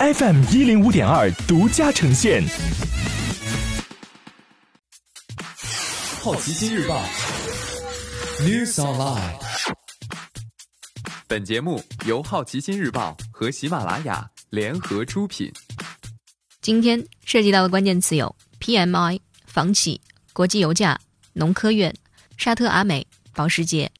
FM 一零五点二独家呈现。好奇心日报，News Online。本节目由好奇心日报和喜马拉雅联合出品。今天涉及到的关键词有 PMI、房企、国际油价、农科院、沙特阿美、保时捷。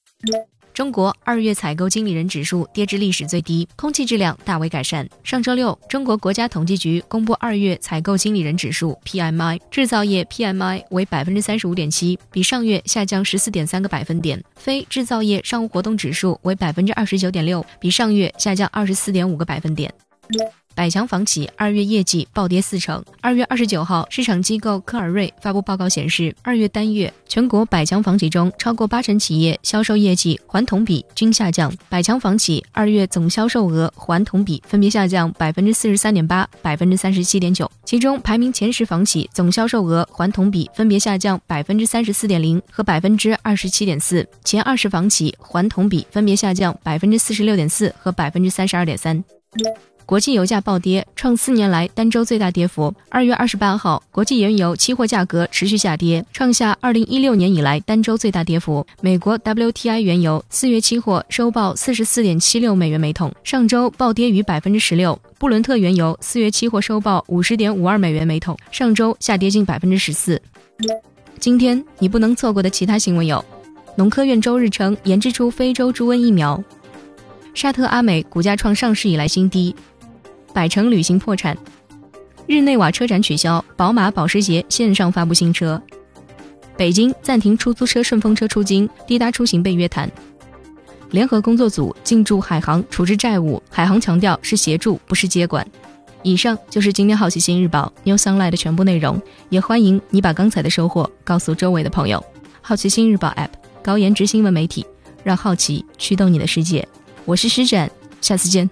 中国二月采购经理人指数跌至历史最低，空气质量大为改善。上周六，中国国家统计局公布二月采购经理人指数 PMI，制造业 PMI 为百分之三十五点七，比上月下降十四点三个百分点；非制造业商务活动指数为百分之二十九点六，比上月下降二十四点五个百分点。百强房企二月业绩暴跌四成。二月二十九号，市场机构科尔瑞发布报告显示，二月单月全国百强房企中，超过八成企业销售业绩环同比均下降。百强房企二月总销售额环同比分别下降百分之四十三点八、百分之三十七点九。其中，排名前十房企总销售额环同比分别下降百分之三十四点零和百分之二十七点四；前二十房企环同比分别下降百分之四十六点四和百分之三十二点三。国际油价暴跌，创四年来单周最大跌幅。二月二十八号，国际原油期货价格持续下跌，创下二零一六年以来单周最大跌幅。美国 WTI 原油四月期货收报四十四点七六美元每桶，上周暴跌逾百分之十六。布伦特原油四月期货收报五十点五二美元每桶，上周下跌近百分之十四。今天你不能错过的其他新闻有：农科院周日称研制出非洲猪瘟疫苗；沙特阿美股价创上市以来新低。百城旅行破产，日内瓦车展取消，宝马、保时捷线上发布新车。北京暂停出租车、顺风车出京，滴答出行被约谈。联合工作组进驻海航处置债务，海航强调是协助，不是接管。以上就是今天好奇心日报 New Sunlight 的全部内容，也欢迎你把刚才的收获告诉周围的朋友。好奇心日报 App 高颜值新闻媒体，让好奇驱动你的世界。我是施展，下次见。